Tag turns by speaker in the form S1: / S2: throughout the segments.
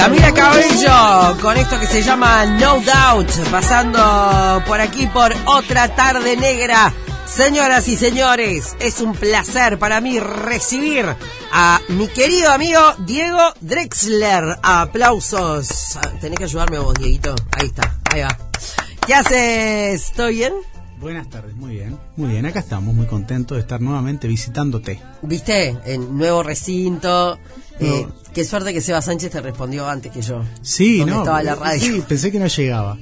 S1: Camila Cabello con esto que se llama No Doubt, pasando por aquí por otra tarde negra. Señoras y señores, es un placer para mí recibir a mi querido amigo Diego Drexler. Aplausos. Tenés que ayudarme vos, Dieguito. Ahí está, ahí va. ¿Qué haces? ¿Estoy bien?
S2: Buenas tardes, muy bien. Muy bien, acá estamos, muy contentos de estar nuevamente visitándote.
S1: ¿Viste? En nuevo recinto. Eh, qué suerte que Seba Sánchez te respondió antes que yo.
S2: Sí,
S1: ¿Dónde
S2: no.
S1: estaba la radio?
S2: Sí, pensé que no llegaba.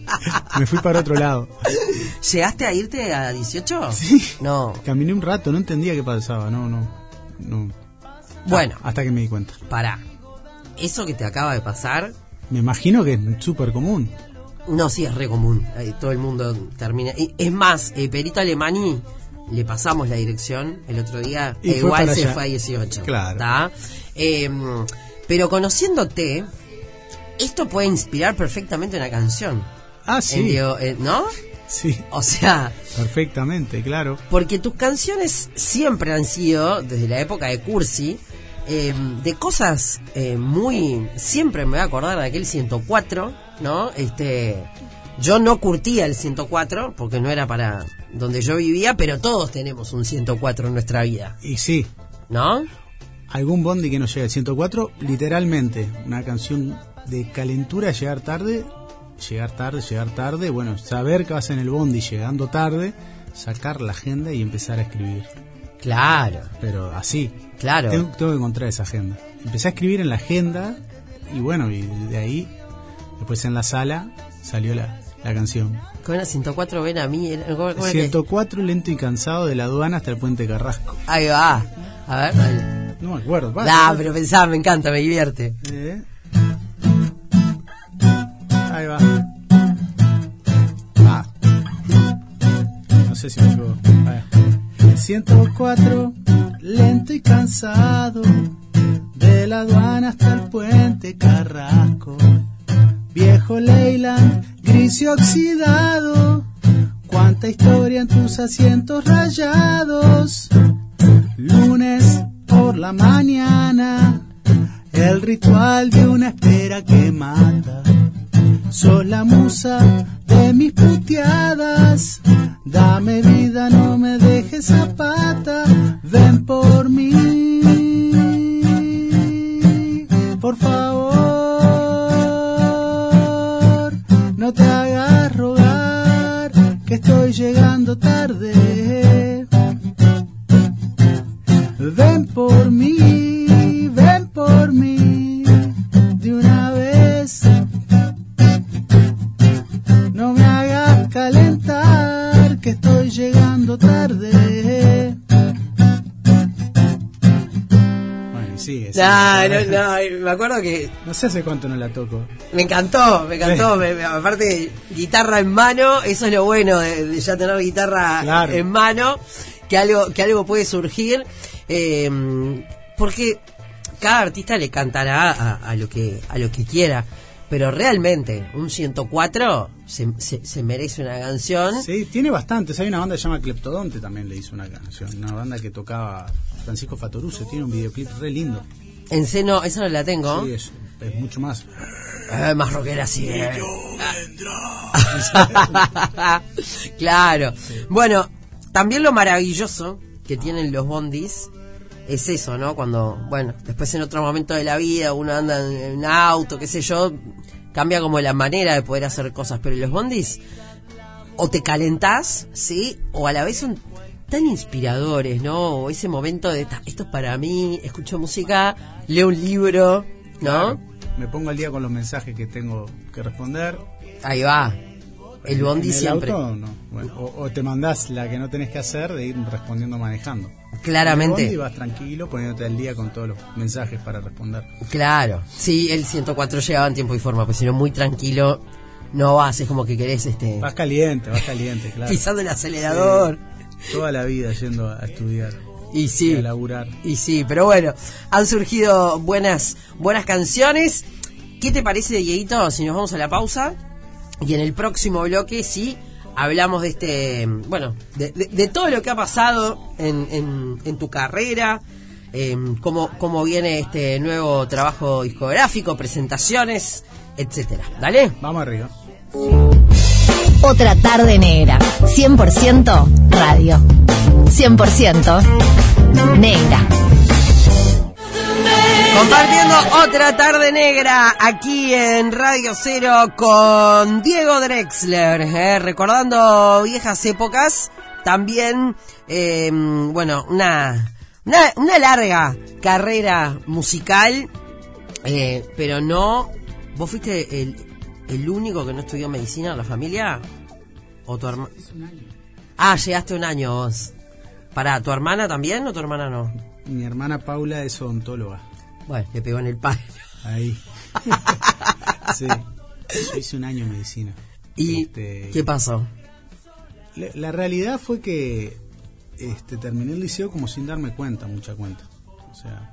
S2: Me fui para otro lado.
S1: ¿Llegaste a irte a 18?
S2: Sí.
S1: No.
S2: Caminé un rato, no entendía qué pasaba, no, no. no.
S1: Bueno,
S2: Ah, hasta que me di cuenta.
S1: pará. Eso que te acaba de pasar,
S2: Me imagino que es súper común.
S1: no, sí es re común. Todo el mundo termina. Es más, eh, Perito Alemani le pasamos la dirección el otro día.
S2: Y
S1: e igual se
S2: allá.
S1: fue a 18.
S2: Claro.
S1: Eh, pero conociéndote, esto puede inspirar perfectamente una canción.
S2: Ah, sí.
S1: Eh, ¿No?
S2: Sí,
S1: O sea,
S2: perfectamente, claro.
S1: Porque tus canciones siempre han sido, desde la época de Cursi, eh, de cosas eh, muy... Siempre me voy a acordar de aquel 104, ¿no? Este, yo no curtía el 104 porque no era para donde yo vivía, pero todos tenemos un 104 en nuestra vida,
S2: Y sí,
S1: ¿no?
S2: algún bondi que no llega al 104, literalmente, una canción de calentura, llegar tarde, llegar tarde, llegar tarde, bueno, saber que vas en el bondi llegando tarde, sacar la agenda y empezar a escribir.
S1: Claro,
S2: Pero así,
S1: claro.
S2: tengo, tengo que encontrar esa agenda. Empecé a escribir en la agenda y bueno, y de ahí, después en la sala, salió la, la canción.
S1: Con la 104 ven a mí. eh, ¿cómo- cómo es que?
S2: 104 lento y cansado de la aduana hasta el puente Carrasco.
S1: Ahí va. A ver, dale.
S2: No me acuerdo. va,
S1: Nah,
S2: va.
S1: pero pensaba, me encanta, me divierte.
S2: Eh. Ahí va. Ah. No sé si me equivoco. Ahí va. 104, lento y cansado, de la aduana hasta el puente Carrasco. Viejo Leyland, y oxidado, cuánta historia en tus asientos rayados. Lunes por la mañana, el ritual de una espera que mata. Sos la musa de mis puteadas. Dame vida, no me dejes zapata. Ven por mí, por favor. No te hagas rogar, que estoy llegando tarde. Me
S1: acuerdo que
S2: No sé hace cuánto no la toco.
S1: me encantó, me encantó. me- me- aparte, guitarra en mano, eso es lo bueno de, de ya tener guitarra
S2: Claro.
S1: en mano, que algo, que algo puede surgir. eh, porque cada artista le cantará a, a lo que a lo que quiera. Pero realmente, un 104 se, se, se merece una canción.
S2: Sí, tiene bastantes. Hay una banda que se llama Cleptodonte, también le hizo una canción. Una banda que tocaba Francisco Fatoruso. Tiene un videoclip re lindo.
S1: En seno, esa no la tengo.
S2: Sí, es, es mucho más.
S1: Eh, más rockera sí. eh. claro. Bueno, también lo maravilloso que tienen los bondis es eso, ¿no? Cuando, bueno, después en otro momento de la vida uno anda en, en auto, qué sé yo, cambia como la manera de poder hacer cosas, pero los bondis o te calentás, ¿sí? O a la vez son tan inspiradores, ¿no? O ese momento de, "Ta, esto es para mí, escucho música, leo un libro, ¿no?
S2: Claro, me pongo al día con los mensajes que tengo que responder.
S1: Ahí va. El bondi
S2: ¿En el
S1: siempre.
S2: auto, no? Bueno, o, o te mandás la que no tenés que hacer de ir respondiendo manejando.
S1: Claramente.
S2: En el bondi vas tranquilo poniéndote al día con todos los mensajes para responder.
S1: Claro. Sí, el 104 llegaba en tiempo y forma, pues si no, muy tranquilo no vas, es como que querés este
S2: Vas caliente, vas caliente, claro.
S1: pisando el acelerador.
S2: Toda la vida yendo a estudiar
S1: Y
S2: y
S1: sí.
S2: a laburar.
S1: Y sí, pero bueno, han surgido buenas, buenas canciones. ¿Qué te parece, Dieguito, si nos vamos a la pausa? Y en el próximo bloque, sí, hablamos de este, bueno, de, de- de todo lo que ha pasado en, en- en tu carrera, eh, cómo, cómo viene este nuevo trabajo discográfico, presentaciones, etcétera. Dale.
S2: Vamos arriba.
S3: Otra tarde negra. 100% radio. 100% negra.
S1: Compartiendo otra tarde negra aquí en Radio Cero con Diego Drexler, eh, recordando viejas épocas, también, eh, bueno, una, una, una larga carrera musical, eh, pero no, vos fuiste el, el único que no estudió medicina en la familia, o tu hermana. Ah, llegaste un año vos. Para, ¿tu hermana también o tu hermana no?
S2: Mi hermana Paula es odontóloga.
S1: Bueno, le pegó en el palo.
S2: Ahí. sí. Yo hice un año en medicina.
S1: ¿Y
S2: Este,
S1: qué pasó?
S2: La, la realidad fue que este, terminé el liceo como sin darme cuenta, mucha cuenta. O sea,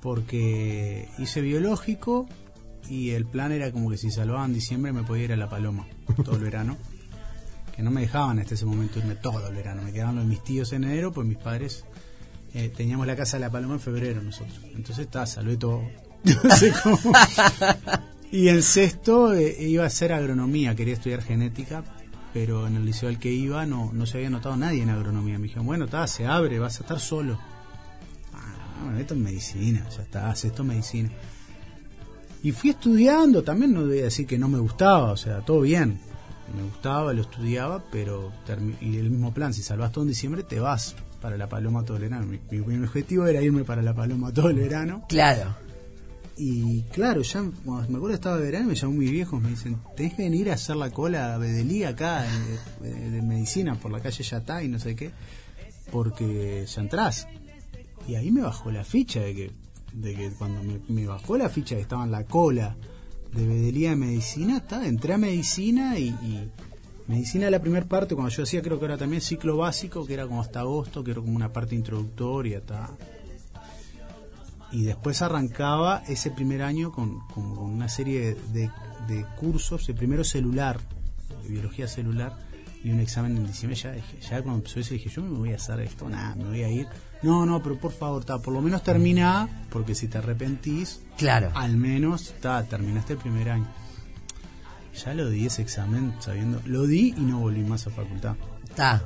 S2: porque hice biológico y el plan era como que si salvaban diciembre me podía ir a La Paloma todo el verano. Que no me dejaban hasta ese momento irme todo el verano. Me quedaban los mis tíos en enero, pues mis padres eh, teníamos la casa de La Paloma en febrero nosotros. Entonces está, salvé todo. No sé cómo. Y en sexto eh, iba a hacer agronomía, quería estudiar genética, pero en el liceo al que iba no, no se había notado nadie en agronomía. Me dijeron, bueno, está, se abre, vas a estar solo. Ah, bueno, esto es medicina, ya está, es medicina. Y fui estudiando, también no voy a decir que no me gustaba, o sea, todo bien. Me gustaba, lo estudiaba, pero y el mismo plan, si salvas todo en diciembre, te vas para la Paloma todo el verano. Mi, mi- mi objetivo era irme para la Paloma todo el verano.
S1: Claro.
S2: Y claro, ya cuando me acuerdo que estaba de verano, me llamó mi viejo, me dicen, tenés que venir a hacer la cola a Bedelí acá, de, de- de medicina, por la calle Yatá y no sé qué, porque ya entrás. Y ahí me bajó la ficha de que, de que cuando me, me bajó la ficha que estaba en la cola de Bedelía de medicina, está, entré a medicina y, y medicina la primera parte, cuando yo hacía creo que era también ciclo básico, que era como hasta agosto, que era como una parte introductoria, está y después arrancaba ese primer año con, con- una serie de, de cursos, el primero celular, de biología celular, y un examen en diciembre. Ya, ya cuando empezó eso dije, yo me voy a hacer esto, nada, me voy a ir. No, no, pero por favor, ta, por lo menos termina, porque si te arrepentís,
S1: Claro.
S2: al menos ta, terminaste el primer año. Ya lo di ese examen sabiendo, lo di y no volví más a facultad.
S1: Está.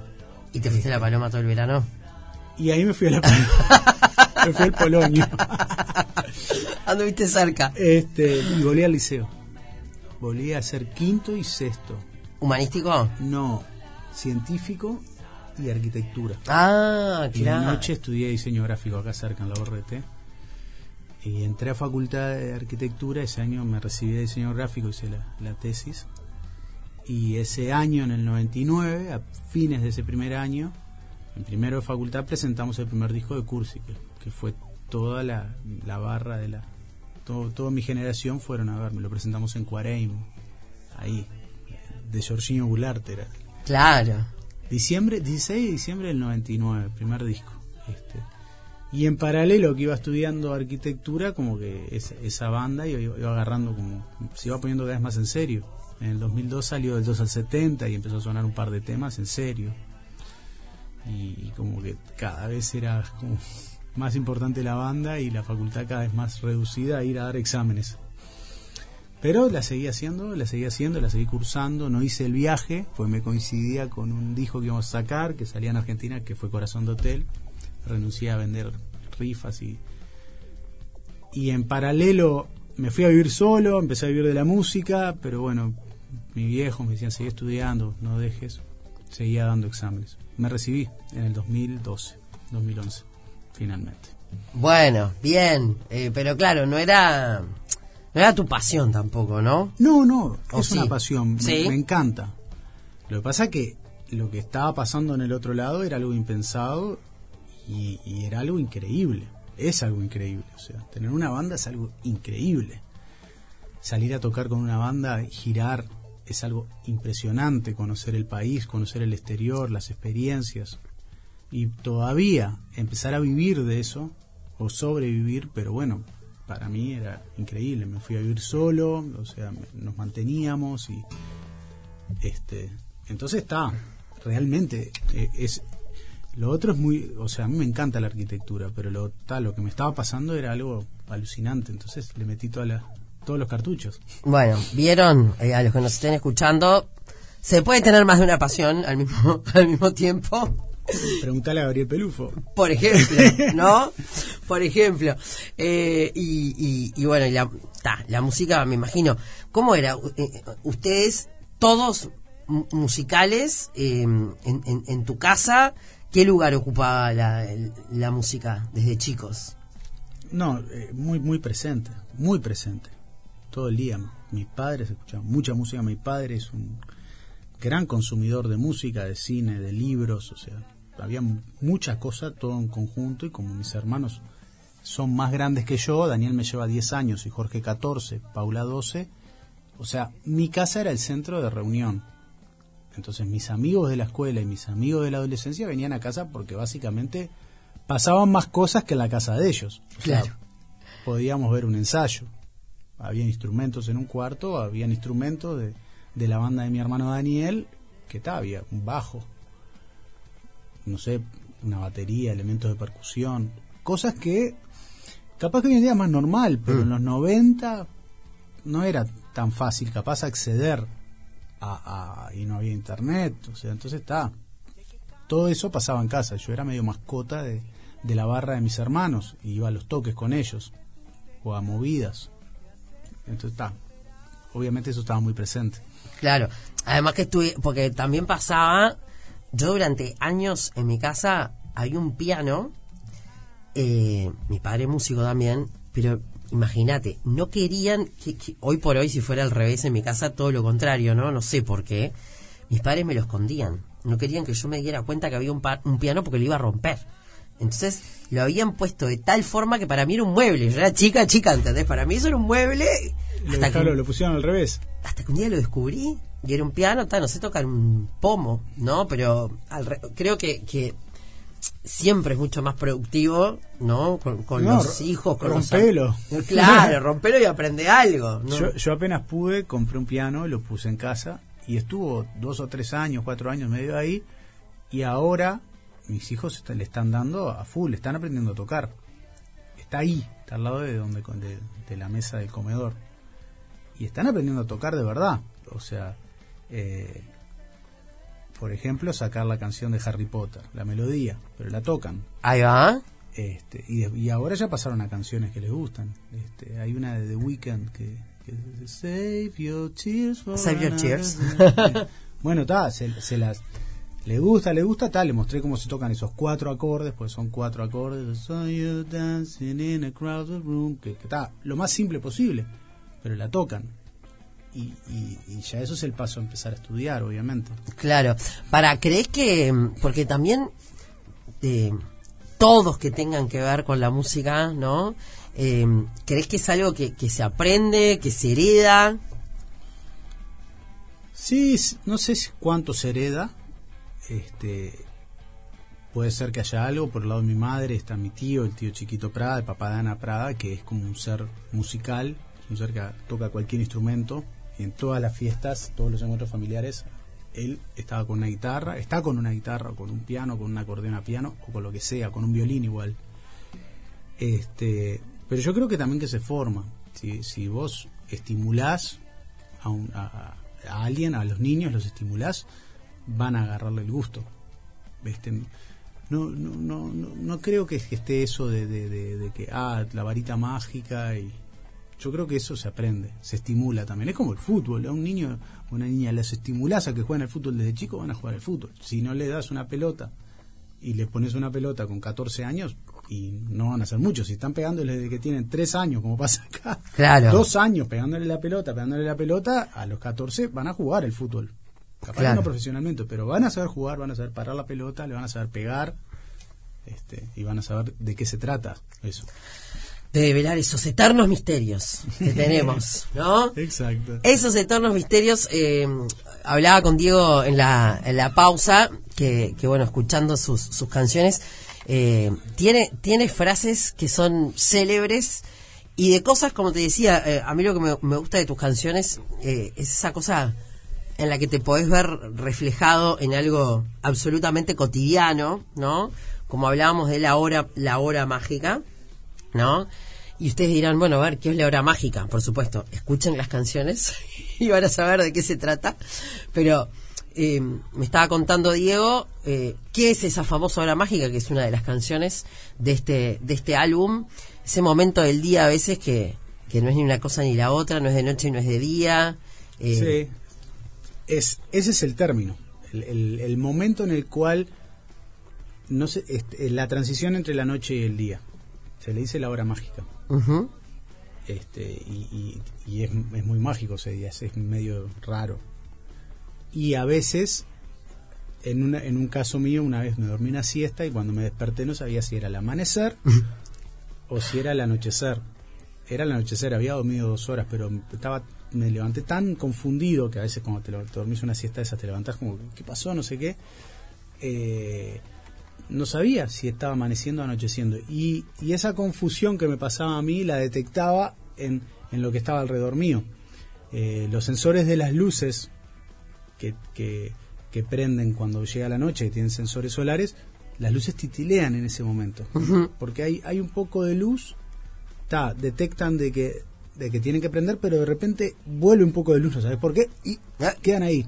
S1: ¿Y te fuiste a la paloma todo el verano?
S2: Y ahí me fui a la me fui al Polonio.
S1: Anduviste cerca.
S2: Este, y volví al liceo. Volví a ser quinto y sexto.
S1: ¿Humanístico?
S2: No, científico y arquitectura.
S1: Ah,
S2: Y
S1: claro.
S2: noche estudié diseño gráfico acá cerca en la ORT. Y entré a facultad de arquitectura. Ese año me recibí de diseño gráfico, hice la, la tesis. Y ese año, en el 99, a fines de ese primer año, en primero de facultad, presentamos el primer disco de Cursi, que, que fue toda la, la barra de la. Todo, toda mi generación fueron a verme. Lo presentamos en Cuareim, ahí, de Jorginho Goulart era.
S1: Claro.
S2: Diciembre, 16 de diciembre del 99, primer disco. Este. Y en paralelo que iba estudiando arquitectura, como que esa, esa banda iba, iba agarrando como, se iba poniendo cada vez más en serio. En el 2002 salió del 2 al 70 y empezó a sonar un par de temas en serio. Y, y como que cada vez era como más importante la banda y la facultad cada vez más reducida a ir a dar exámenes. Pero la seguí haciendo, la seguí haciendo, la seguí cursando, no hice el viaje, pues me coincidía con un disco que íbamos a sacar, que salía en Argentina, que fue Corazón de Hotel. Renuncié a vender rifas y... Y en paralelo me fui a vivir solo, empecé a vivir de la música, pero bueno, mi viejo me decían, sigue estudiando, no dejes. Seguía dando exámenes. Me recibí en el 2012, 2011, finalmente.
S1: Bueno, bien. Eh, pero claro, no era. No era tu pasión tampoco, ¿no?
S2: No, no,
S1: ¿O
S2: es
S1: sí?
S2: una pasión, me, encanta. Lo que pasa es que lo que estaba pasando en el otro lado era algo impensado y, y era algo increíble. Es algo increíble, o sea, tener una banda es algo increíble. Salir a tocar con una banda, girar, es algo impresionante, conocer el país, conocer el exterior, las experiencias. Y todavía empezar a vivir de eso, o sobrevivir, pero bueno, para mí era increíble. Me fui a vivir solo, o sea, nos manteníamos y este, entonces está, realmente eh, es Lo otro es muy, o sea, a mí me encanta la arquitectura, pero lo tal, lo que me estaba pasando era algo alucinante, entonces le metí toda la, todos los cartuchos.
S1: Bueno, vieron, eh, a los que nos estén escuchando, se puede tener más de una pasión al mismo, al mismo tiempo.
S2: Preguntale a Gabriel Pelufo.
S1: Por ejemplo, ¿no? Por ejemplo. Eh, y, y, y, bueno, la, ta, la música, me imagino. ¿Cómo era? Eh, ustedes, todos mu- musicales, eh, en, en, en tu casa, ¿qué lugar ocupaba la, la música desde chicos?
S2: No, eh, muy, muy presente, muy presente. Todo el día. Mis padres escuchaban mucha música. Mi padre es un gran consumidor de música, de cine, de libros, o sea, había muchas cosas, todo en conjunto, y como mis hermanos son más grandes que yo, Daniel me lleva 10 años y Jorge 14, Paula 12, o sea, mi casa era el centro de reunión. Entonces mis amigos de la escuela y mis amigos de la adolescencia venían a casa porque básicamente pasaban más cosas que en la casa de ellos. O sea,
S1: Claro.
S2: podíamos ver un ensayo. Había instrumentos en un cuarto, habían instrumentos de, de la banda de mi hermano Daniel, que tal, había un bajo, no sé, una batería, elementos de percusión, cosas que capaz que hoy en día es más normal, pero
S1: Mm.
S2: en los 90 no era tan fácil capaz acceder a, a- y no había internet, o sea, entonces está. Todo eso pasaba en casa, yo era medio mascota de, de la barra de mis hermanos, y iba a los toques con ellos, o a movidas. Entonces está. Obviamente eso estaba muy presente.
S1: Claro, además que estuve, porque también pasaba, yo durante años en mi casa había un piano, eh, mi padre músico también, pero imagínate, no querían, que, que hoy por hoy si fuera al revés en mi casa, todo lo contrario, ¿no? No sé por qué, mis padres me lo escondían, no querían que yo me diera cuenta que había un, pa- un piano porque lo iba a romper. Entonces lo habían puesto de tal forma que para mí era un mueble. Yo era chica, chica, ¿entendés? Para mí eso era un mueble.
S2: Lo,
S1: Hasta que-
S2: lo pusieron al revés.
S1: hasta que un día lo descubrí y era un piano, tal, no sé tocar un pomo, ¿no? Pero al re- creo que, que siempre es mucho más productivo, ¿no? Con, con
S2: No,
S1: los hijos, con
S2: rompelo.
S1: los Claro, rompelo y aprende algo, ¿no?
S2: Yo, yo apenas pude, compré un piano, lo puse en casa y estuvo dos o tres años, cuatro años medio ahí y ahora mis hijos está- le están dando a full, están aprendiendo a tocar. Está ahí, está al lado de donde de, de la mesa del comedor y están aprendiendo a tocar de verdad. O sea, eh, por ejemplo, sacar la canción de Harry Potter, la melodía, pero la tocan.
S1: Ahí va.
S2: Este, y, ahora ya pasaron a canciones que les gustan. Este, hay una de The Weeknd que, que dice, Save your tears for
S1: Save your tears.
S2: day". bueno, está, se, se las le gusta, le gusta, tal, le mostré cómo se tocan esos cuatro acordes, pues son cuatro acordes, "Saw you dancing in a crowded room", que está lo más simple posible, pero la tocan. Y, y, y ya eso es el paso a empezar a estudiar, obviamente.
S1: Claro. Para, ¿crees que, mm, porque también eh, todos que tengan que ver con la música, ¿no? Eh, ¿Crees que es algo que, que se aprende, que se hereda?
S2: Sí, no sé cuánto se hereda. Este, puede ser que haya algo. Por el lado de mi madre está mi tío, el tío Chiquito Prada, el papá de Ana Prada, que es como un ser musical, es un ser que toca cualquier instrumento. En todas las fiestas, todos los encuentros familiares, él estaba con una guitarra, está con una guitarra, con un piano, con un acordeón piano, o con lo que sea, con un violín igual. Este, pero yo creo que también que se forma. Si, si vos estimulás a, un- a- alguien, a los niños, los estimulás, van a agarrarle el gusto. Este, no, no, no, no, creo que, esté eso de- de- de que, ah, la varita mágica y... Yo creo que eso se aprende, se estimula también. Es como el fútbol, a un niño o una niña les estimulás a que jueguen al fútbol desde chico, van a jugar al fútbol. Si no le das una pelota y les pones una pelota con 14 años, y no van a ser muchos, si están pegándole desde que tienen 3 años, como pasa acá,
S1: Claro.
S2: dos años pegándole la pelota, pegándole la pelota, a los 14 van a jugar el fútbol. Capaz
S1: Claro.
S2: no profesionalmente, pero van a saber jugar, van a saber parar la pelota, le van a saber pegar, este, y van a saber de qué se trata eso.
S1: De develar esos eternos misterios que tenemos, ¿no?
S2: Exacto.
S1: Esos eternos misterios, eh, hablaba con Diego en la, en la pausa, que, que bueno, escuchando sus, sus canciones, eh, tiene, tiene frases que son célebres y de cosas, como te decía, eh, a mí lo que me, me gusta de tus canciones eh, es esa cosa en la que te podés ver reflejado en algo absolutamente cotidiano, ¿no? Como hablábamos de la hora, la hora mágica, ¿no? Y ustedes dirán, bueno, a ver, ¿qué es la hora mágica? Por supuesto, escuchen las canciones y van a saber de qué se trata. Pero eh, me estaba contando Diego, eh, ¿qué es esa famosa hora mágica? Que es una de las canciones de este, de este álbum. Ese momento del día a veces que, que no es ni una cosa ni la otra, no es de noche y no es de día.
S2: Eh, sí. Es, ese es el término. El, el, momento en el cual no sé, este, la transición entre la noche y el día. Se le dice la hora mágica. este y, y- y es, es muy mágico ese día, es, es medio raro. Y a veces, en, una, en un caso mío, una vez me dormí una siesta y cuando me desperté no sabía si era el amanecer o si era el anochecer. Era el anochecer, había dormido dos horas, pero estaba me levanté tan confundido que a veces cuando te, te dormís una siesta de esas te levantás como, ¿qué pasó? No sé qué. Eh, no sabía si estaba amaneciendo o anocheciendo. Y, y esa confusión que me pasaba a mí la detectaba en, en lo que estaba alrededor mío. Eh, los sensores de las luces que, que, que prenden cuando llega la noche, que tienen sensores solares, las luces titilean en ese momento. Porque hay, hay un poco de luz, ta, detectan de que, de que tienen que prender, pero de repente vuelve un poco de luz, no sabes por qué, y ah, quedan ahí.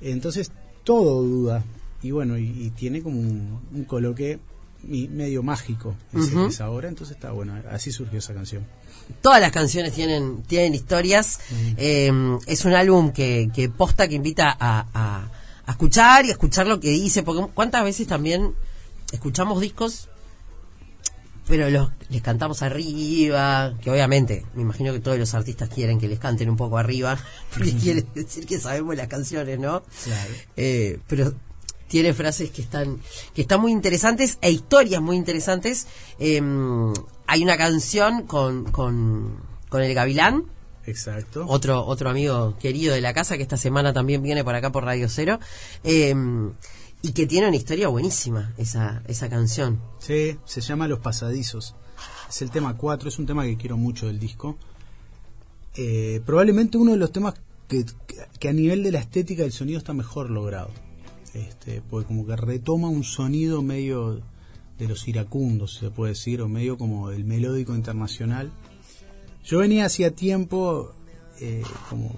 S2: Entonces todo duda. Y bueno, y, y tiene como un, un coloque medio mágico ese-
S1: Ujú.
S2: esa entonces está bueno, así surgió esa canción.
S1: Todas las canciones tienen, tienen historias. Eh, es un álbum que, que posta que invita a, a- a escuchar y a escuchar lo que dice. Porque cuántas veces también escuchamos discos, pero los, les cantamos arriba. Que obviamente, me imagino que todos los artistas quieren que les canten un poco arriba. Porque quiere decir que sabemos las canciones, ¿no?
S2: Claro.
S1: Eh, pero tiene frases que están que están muy interesantes e historias muy interesantes. Eh, hay una canción con, con, con el Gavilán,
S2: Exacto.
S1: otro otro amigo querido de la casa que esta semana también viene por acá por Radio Cero. eh, y que tiene una historia buenísima esa, esa canción.
S2: Sí, se llama Los Pasadizos. Es el tema 4, es un tema que quiero mucho del disco. Eh, probablemente uno de los temas que, que a nivel de la estética del sonido está mejor logrado. Este, porque como que retoma un sonido medio de los iracundos, se puede decir, o medio como el melódico internacional. Yo venía hacía tiempo, eh, como,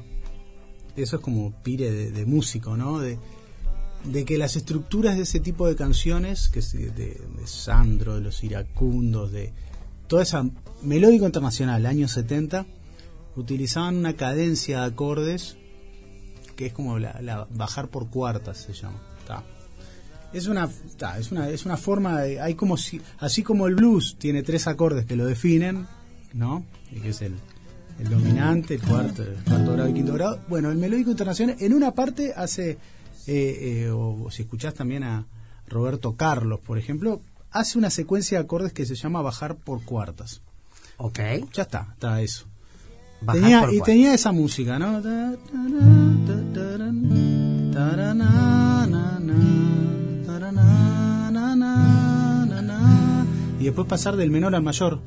S2: eso es como pire de, músico, ¿no? De, que las estructuras de ese tipo de canciones, que de, de Sandro, de los iracundos, de toda esa melódico internacional, años 70, utilizaban una cadencia de acordes que es como la, la bajar por cuartas se llama. Ta. Es una, ta, es una es una forma de, hay como si así como el blues tiene tres acordes que lo definen, ¿no? Y que es el el dominante, el cuarto, el cuarto grado y quinto grado. Bueno, el melódico internacional en una parte hace, eh, eh, o, o si escuchás también a Roberto Carlos, por ejemplo, hace una secuencia de acordes que se llama bajar por cuartas.
S1: Ok.
S2: Ya está, está eso.
S1: Bajar
S2: Tenía-
S1: por
S2: y
S1: cuatro.
S2: tenía esa música, ¿no? Y después pasar del menor al mayor.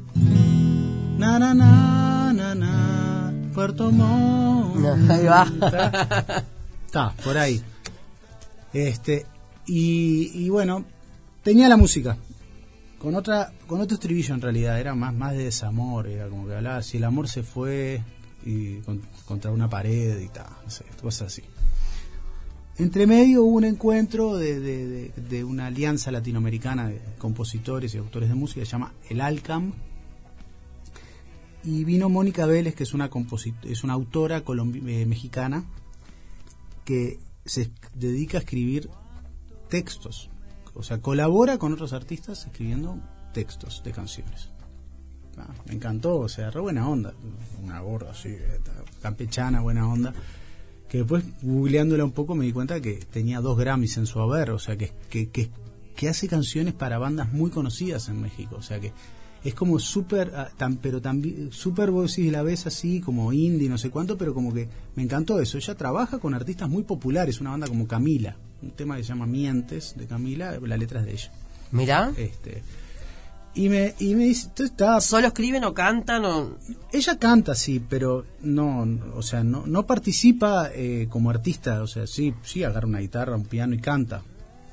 S2: Puerto Montt.
S1: Ahí va.
S2: Está, está, por ahí. Este, y, y bueno, tenía la música. Con otra, con otro estribillo en realidad, era más, más de desamor, era como que hablaba, si el amor se fue y con- contra una pared y tal, cosas así. Entre medio hubo un encuentro de, de- una alianza latinoamericana de compositores y autores de música, se llama El Alcam, y vino Mónica Vélez, que es una, es una autora eh, mexicana, que se dedica a escribir textos. O sea, colabora con otros artistas escribiendo textos de canciones. Ah, me encantó, o sea, re buena onda. Una gorda así, campechana, buena onda. Que después, googleándola un poco, me di cuenta que tenía dos Grammys en su haber. O sea, que, que, que, que hace canciones para bandas muy conocidas en México. O sea, que es como súper, ah, tan, pero también, súper vos decís la ves así, como indie, no sé cuánto, pero como que me encantó eso. Ella trabaja con artistas muy populares, una banda como Camila, un tema que se llama Mientes de Camila, la letra es de ella.
S1: Mirá.
S2: Este, Y me, y me dice, tú estás...
S1: ¿Solo escriben o cantan o...?
S2: Ella canta, sí, pero no, o sea, no, no participa eh, como artista, o sea, sí, sí agarra una guitarra, un piano y canta.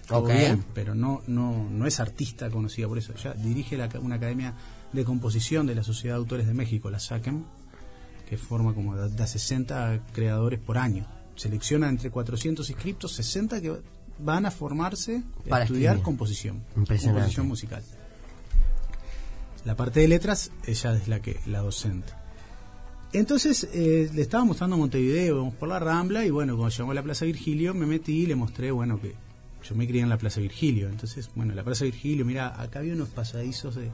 S2: Todo
S1: Ok.
S2: bien, pero no, no, no es artista conocida por eso. Ella dirige la, una academia de composición de la Sociedad de Autores de México, la SACEM, que forma como de, de a 60 creadores por año. Selecciona entre 400 inscriptos, 60 que van a formarse a
S1: Para
S2: estudiar
S1: escribir.
S2: composición, composición musical. La parte de letras, ella es la que la docente. Entonces eh, le estaba mostrando Montevideo, vamos por la Rambla y bueno, cuando llegamos a la Plaza Virgilio me metí y le mostré, bueno, que yo me crié en la Plaza Virgilio. Entonces, bueno, la Plaza Virgilio, mira, acá había unos pasadizos de,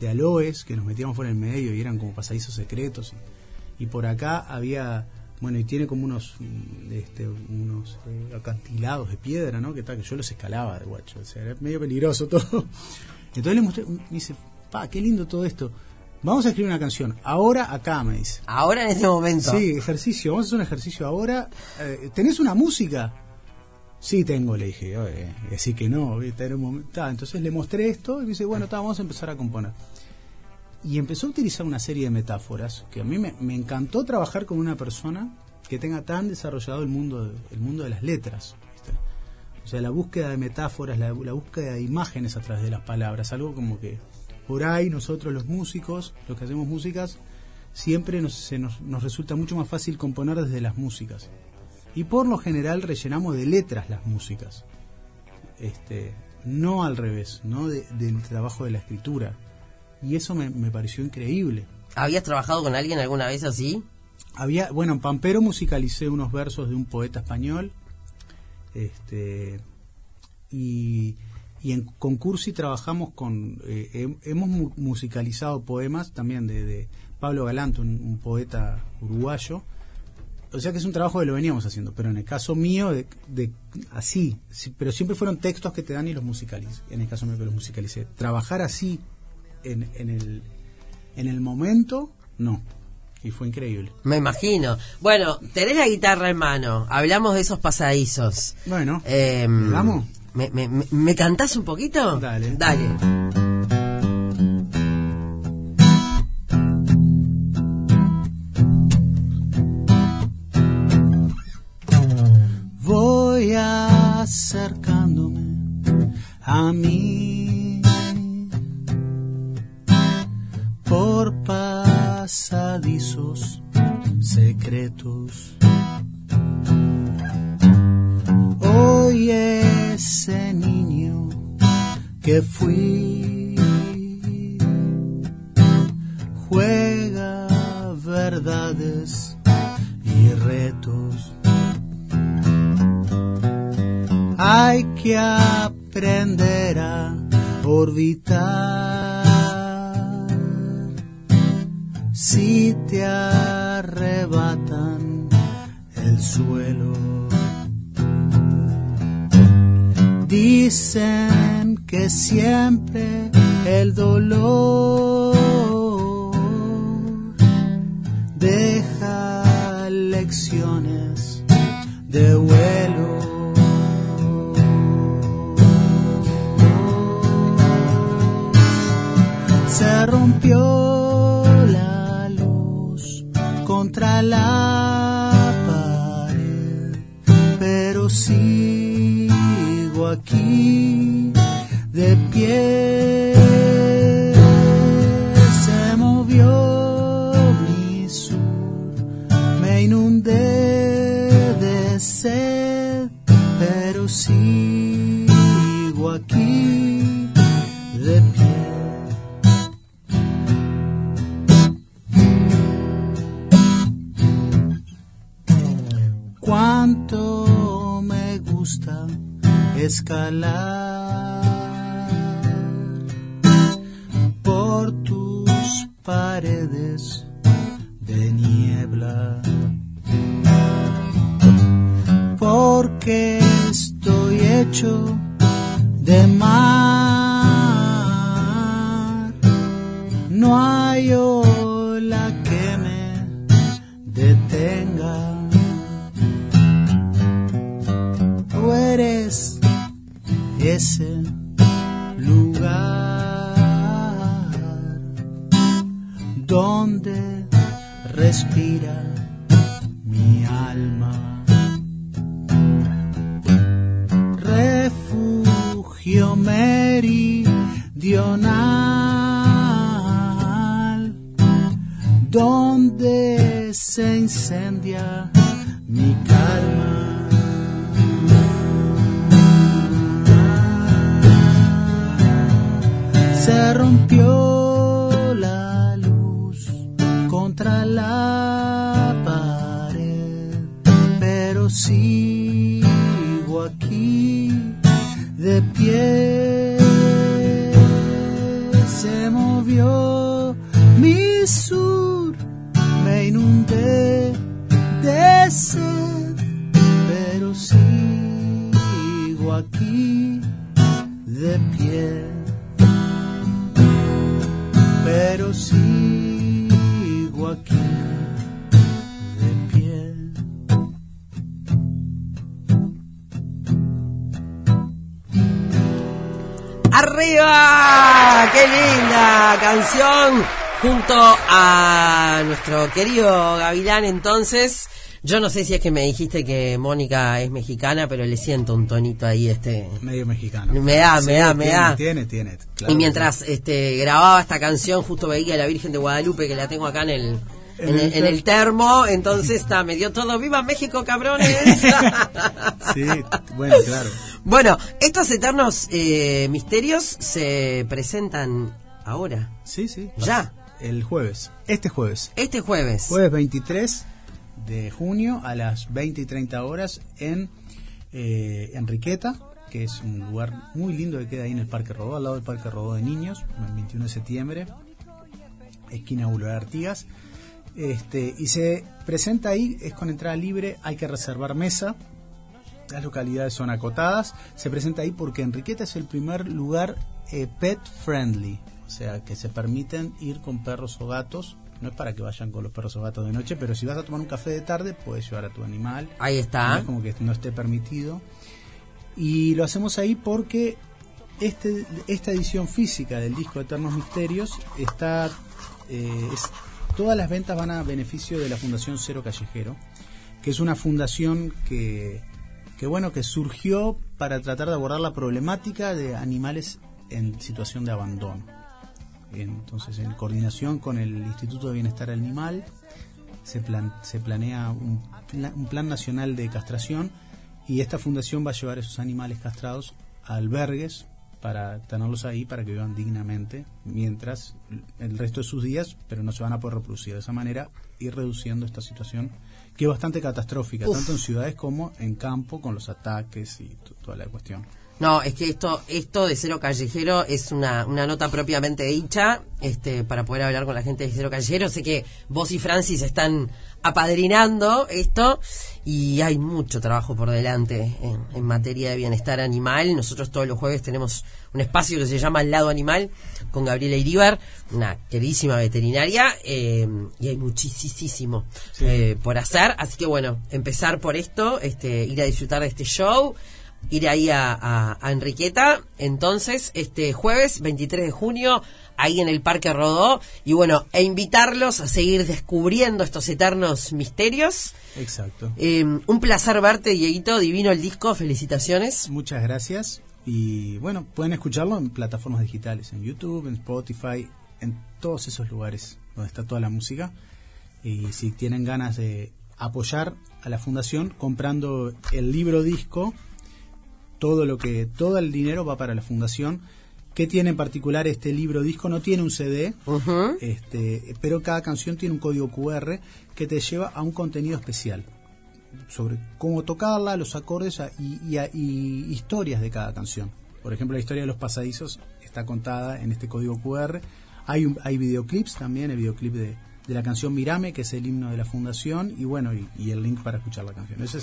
S2: de aloes que nos metíamos por el medio y eran como pasadizos secretos. Y, y por acá había, bueno, y tiene como unos mm, este, unos eh, acantilados de piedra, ¿no? Que tal, que yo los escalaba de guacho, o sea, era medio peligroso todo. Entonces le mostré, me dice, pa, qué lindo todo esto. Vamos a escribir una canción. Ahora acá, me dice.
S1: Ahora en este momento.
S2: Sí, ejercicio. Vamos a hacer un ejercicio ahora. Eh, ¿Tenés una música? Sí, tengo, le dije. Oye, decir que no. Era un momento. Ta, entonces le mostré esto y me dice, bueno, ta, vamos a empezar a componer. Y empezó a utilizar una serie de metáforas que a mí me, encantó trabajar con una persona que tenga tan desarrollado el mundo, de- el mundo de las letras. O sea, la búsqueda de metáforas, la, la búsqueda de imágenes a través de las palabras, algo como que por ahí nosotros los músicos, los que hacemos músicas, siempre nos, se nos, nos resulta mucho más fácil componer desde las músicas. Y por lo general rellenamos de letras las músicas. Este, no al revés, no de- del trabajo de la escritura. Y eso me, me pareció increíble.
S1: ¿Habías trabajado con alguien alguna vez así?
S2: Había, bueno, en Pampero musicalicé unos versos de un poeta español. Este, y, y en Concursi trabajamos con. eh, hem- hemos mu- musicalizado poemas también de, de Pablo Galanto, un, un poeta uruguayo. O sea que es un trabajo que lo veníamos haciendo, pero en el caso mío, de, de- así, sí, pero siempre fueron textos que te dan y los musicalicé. En el caso mío que los musicalicé. Trabajar así en, en, el, en el momento, no. Y fue increíble.
S1: Me imagino. Bueno, tenés la guitarra en mano. Hablamos de esos pasadizos.
S2: Bueno,
S1: Eh,
S2: ¿le damos?
S1: ¿me, me, me- me cantás un poquito?
S2: Dale.
S1: Dale.
S2: Voy acercándome a mí Hoy ese niño que fui juega verdades y retos. Hay que aprender a orbitar. Si te suelo. Dicen que siempre el dolor deja lecciones de vuelo. Se rompió la luz contra la sigo aquí de pie. Escalar respira movió mi sur, me inundé de sed, pero sigo aquí de pie
S1: ¡Arriba! ¡Qué linda canción! Junto a nuestro querido Gavilán, entonces. Yo no sé si es que me dijiste que Mónica es mexicana, pero le siento un tonito ahí, este.
S2: Medio mexicano.
S1: Me da, me da, me
S2: tiene,
S1: da.
S2: Tiene, tiene. claro
S1: y mientras este, grababa esta canción, justo veía a la Virgen de Guadalupe, que la tengo acá en el, en,
S2: En el
S1: el, en el termo, entonces está, me dio todo, ¡viva México, cabrones!
S2: sí. Bueno, claro.
S1: bueno, estos eternos eh, misterios se presentan ahora,
S2: Sí, sí.
S1: Ya.
S2: El jueves. Este jueves.
S1: este jueves.
S2: Jueves 23 de junio a las 20 y 30 horas en eh, Enriqueta, que es un lugar muy lindo que queda ahí en el Parque Rodó, al lado del Parque Rodó de Niños, el 21 de septiembre, esquina Boulevard Artigas. Este, y se presenta ahí, es con entrada libre, hay que reservar mesa. Las localidades son acotadas. Se presenta ahí porque Enriqueta es el primer lugar eh, pet friendly, o sea, que se permiten ir con perros o gatos. No es para que vayan con los perros o gatos de noche, pero si vas a tomar un café de tarde, puedes llevar a tu animal.
S1: Ahí
S2: No
S1: está.
S2: es como que no esté permitido. Y lo hacemos ahí porque este, esta edición física del disco Eternos Misterios está. eh, es- todas las ventas van a beneficio de la Fundación Cero Callejero, que es una fundación que, que bueno, que surgió para tratar de abordar la problemática de animales en situación de abandono. Entonces, en coordinación con el Instituto de Bienestar Animal, se, plan- se planea un, un plan nacional de castración y esta fundación va a llevar esos animales castrados a albergues para tenerlos ahí para que vivan dignamente mientras el resto de sus días, pero no se van a poder reproducir. De esa manera, ir reduciendo esta situación que es bastante catastrófica,
S1: Uf.
S2: tanto en ciudades como en campo, con los ataques y toda la cuestión.
S1: No, es que esto, esto de Cero Callejero es una, una nota propiamente dicha, este, para poder hablar con la gente de Cero Callejero. Sé que vos y Francis están apadrinando esto y hay mucho trabajo por delante en, en materia de bienestar animal. Nosotros todos los jueves tenemos un espacio que se llama El Lado Animal con Gabriela Iríbar, una queridísima veterinaria, eh, y hay muchísimo
S2: Sí.
S1: eh, por hacer. Así que bueno, empezar por esto, este, ir a disfrutar de este show ir ahí a, a- a Enriqueta. Entonces, este jueves 23 de junio, ahí en el Parque Rodó. Y bueno, e invitarlos a seguir descubriendo estos eternos misterios.
S2: Exacto.
S1: Eh, un placer verte, Dieguito. Divino el disco. Felicitaciones.
S2: Muchas gracias. Y bueno, pueden escucharlo en plataformas digitales, en YouTube, en Spotify, en todos esos lugares donde está toda la música. Y si tienen ganas de apoyar a la fundación comprando el libro disco, todo lo que todo el dinero va para la fundación. ¿Qué tiene en particular este libro disco? No tiene un CD, este, pero cada canción tiene un código QR que te lleva a un contenido especial sobre cómo tocarla, los acordes y, y y historias de cada canción. Por ejemplo, la historia de los pasadizos está contada en este código QR. Hay, un- hay videoclips también, el videoclip de, de la canción Mirame, que es el himno de la fundación, y bueno, y, y el link para escuchar la canción. Es,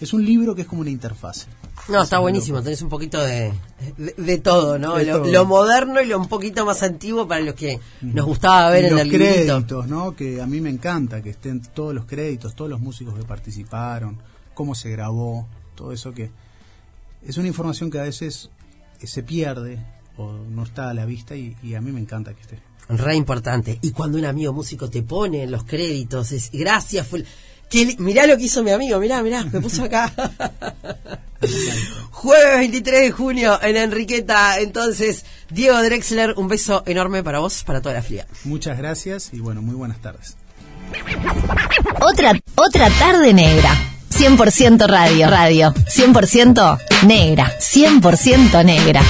S2: es- un libro que es como una interfase.
S1: No, está
S2: Es
S1: buenísimo.
S2: loco.
S1: Tenés un poquito de, de, de todo, ¿no?
S2: De
S1: lo,
S2: todo.
S1: lo moderno y lo un poquito más antiguo para los que nos gustaba ver
S2: Y
S1: en
S2: los
S1: el librito.
S2: créditos, ¿no? Que a mí me encanta que estén todos los créditos, todos los músicos que participaron, cómo se grabó, todo eso que es una información que a veces eh, se pierde o no está a la vista y, y a mí me encanta que esté.
S1: Re importante. Y cuando un amigo músico te pone en los créditos, es gracias, fue... Que, mirá lo que hizo mi amigo, mirá, mirá, me puso acá. Jueves 23 de junio en Enriqueta. Entonces, Diego Drexler, un beso enorme para vos, para toda la flia.
S2: Muchas gracias y bueno, muy buenas tardes.
S3: Otra, otra tarde negra. 100% radio, radio. 100% negra. 100% negra.